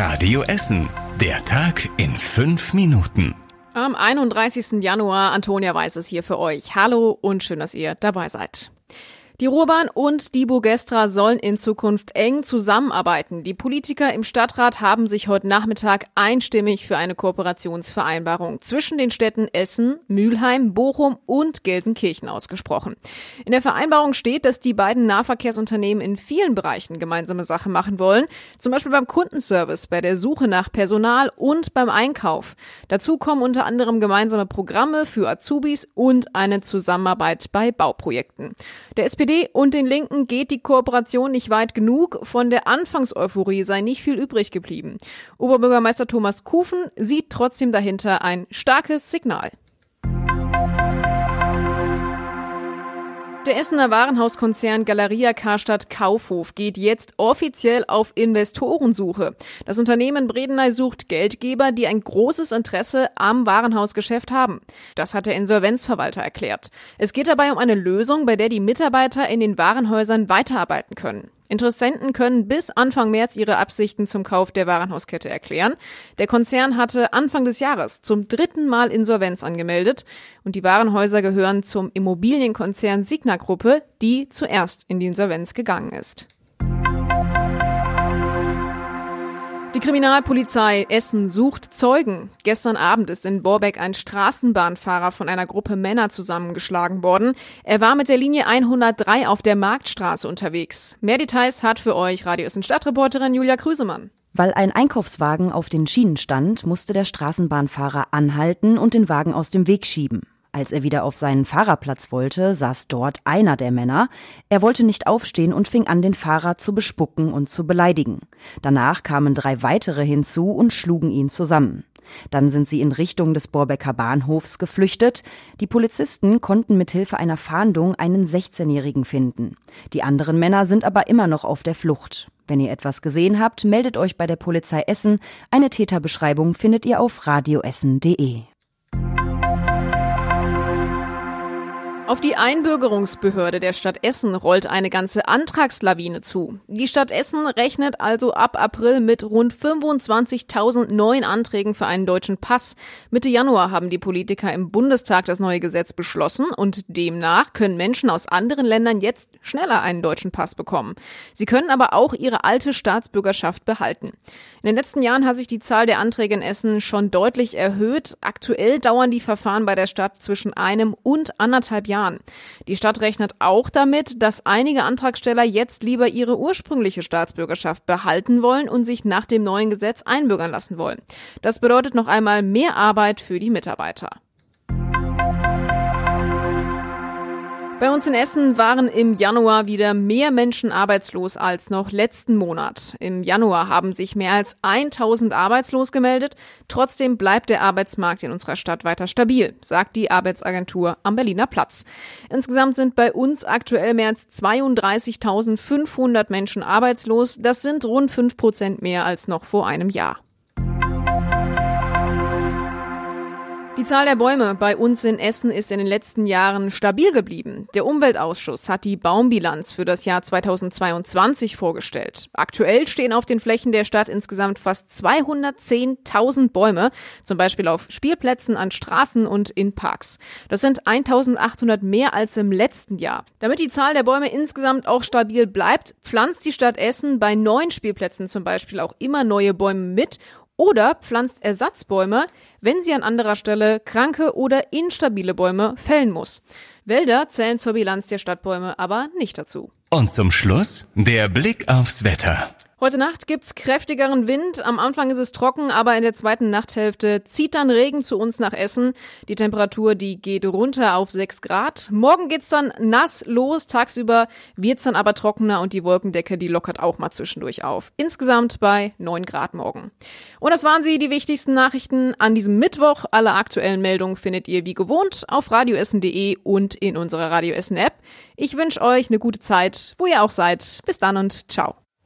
Radio Essen. Der Tag in fünf Minuten. Am 31. Januar, Antonia weiß es hier für euch. Hallo und schön, dass ihr dabei seid. Die Ruhrbahn und die Bogestra sollen in Zukunft eng zusammenarbeiten. Die Politiker im Stadtrat haben sich heute Nachmittag einstimmig für eine Kooperationsvereinbarung zwischen den Städten Essen, Mülheim, Bochum und Gelsenkirchen ausgesprochen. In der Vereinbarung steht, dass die beiden Nahverkehrsunternehmen in vielen Bereichen gemeinsame Sache machen wollen, zum Beispiel beim Kundenservice, bei der Suche nach Personal und beim Einkauf. Dazu kommen unter anderem gemeinsame Programme für Azubis und eine Zusammenarbeit bei Bauprojekten. Der SPD SPD und den Linken geht die Kooperation nicht weit genug. Von der Anfangseuphorie sei nicht viel übrig geblieben. Oberbürgermeister Thomas Kufen sieht trotzdem dahinter ein starkes Signal. Der Essener Warenhauskonzern Galeria Karstadt Kaufhof geht jetzt offiziell auf Investorensuche. Das Unternehmen Bredeney sucht Geldgeber, die ein großes Interesse am Warenhausgeschäft haben. Das hat der Insolvenzverwalter erklärt. Es geht dabei um eine Lösung, bei der die Mitarbeiter in den Warenhäusern weiterarbeiten können. Interessenten können bis Anfang März ihre Absichten zum Kauf der Warenhauskette erklären. Der Konzern hatte Anfang des Jahres zum dritten Mal Insolvenz angemeldet und die Warenhäuser gehören zum Immobilienkonzern Signa Gruppe, die zuerst in die Insolvenz gegangen ist. Die Kriminalpolizei Essen sucht Zeugen. Gestern Abend ist in Borbeck ein Straßenbahnfahrer von einer Gruppe Männer zusammengeschlagen worden. Er war mit der Linie 103 auf der Marktstraße unterwegs. Mehr Details hat für euch Radio Essen Stadtreporterin Julia Krüsemann. Weil ein Einkaufswagen auf den Schienen stand, musste der Straßenbahnfahrer anhalten und den Wagen aus dem Weg schieben. Als er wieder auf seinen Fahrerplatz wollte, saß dort einer der Männer. Er wollte nicht aufstehen und fing an, den Fahrer zu bespucken und zu beleidigen. Danach kamen drei weitere hinzu und schlugen ihn zusammen. Dann sind sie in Richtung des Borbecker Bahnhofs geflüchtet. Die Polizisten konnten mit Hilfe einer Fahndung einen 16-Jährigen finden. Die anderen Männer sind aber immer noch auf der Flucht. Wenn ihr etwas gesehen habt, meldet euch bei der Polizei Essen. Eine Täterbeschreibung findet ihr auf radioessen.de. Auf die Einbürgerungsbehörde der Stadt Essen rollt eine ganze Antragslawine zu. Die Stadt Essen rechnet also ab April mit rund 25.000 neuen Anträgen für einen deutschen Pass. Mitte Januar haben die Politiker im Bundestag das neue Gesetz beschlossen und demnach können Menschen aus anderen Ländern jetzt schneller einen deutschen Pass bekommen. Sie können aber auch ihre alte Staatsbürgerschaft behalten. In den letzten Jahren hat sich die Zahl der Anträge in Essen schon deutlich erhöht. Aktuell dauern die Verfahren bei der Stadt zwischen einem und anderthalb Jahren. Jahren. Die Stadt rechnet auch damit, dass einige Antragsteller jetzt lieber ihre ursprüngliche Staatsbürgerschaft behalten wollen und sich nach dem neuen Gesetz einbürgern lassen wollen. Das bedeutet noch einmal mehr Arbeit für die Mitarbeiter. Bei uns in Essen waren im Januar wieder mehr Menschen arbeitslos als noch letzten Monat. Im Januar haben sich mehr als 1000 arbeitslos gemeldet. Trotzdem bleibt der Arbeitsmarkt in unserer Stadt weiter stabil, sagt die Arbeitsagentur am Berliner Platz. Insgesamt sind bei uns aktuell mehr als 32.500 Menschen arbeitslos. Das sind rund 5 Prozent mehr als noch vor einem Jahr. Die Zahl der Bäume bei uns in Essen ist in den letzten Jahren stabil geblieben. Der Umweltausschuss hat die Baumbilanz für das Jahr 2022 vorgestellt. Aktuell stehen auf den Flächen der Stadt insgesamt fast 210.000 Bäume, zum Beispiel auf Spielplätzen, an Straßen und in Parks. Das sind 1.800 mehr als im letzten Jahr. Damit die Zahl der Bäume insgesamt auch stabil bleibt, pflanzt die Stadt Essen bei neuen Spielplätzen zum Beispiel auch immer neue Bäume mit oder pflanzt Ersatzbäume, wenn sie an anderer Stelle kranke oder instabile Bäume fällen muss. Wälder zählen zur Bilanz der Stadtbäume aber nicht dazu. Und zum Schluss der Blick aufs Wetter. Heute Nacht gibt's kräftigeren Wind. Am Anfang ist es trocken, aber in der zweiten Nachthälfte zieht dann Regen zu uns nach Essen. Die Temperatur, die geht runter auf 6 Grad. Morgen geht's dann nass los. Tagsüber wird's dann aber trockener und die Wolkendecke, die lockert auch mal zwischendurch auf. Insgesamt bei 9 Grad morgen. Und das waren sie, die wichtigsten Nachrichten an diesem Mittwoch. Alle aktuellen Meldungen findet ihr wie gewohnt auf radioessen.de und in unserer Radioessen App. Ich wünsche euch eine gute Zeit, wo ihr auch seid. Bis dann und ciao.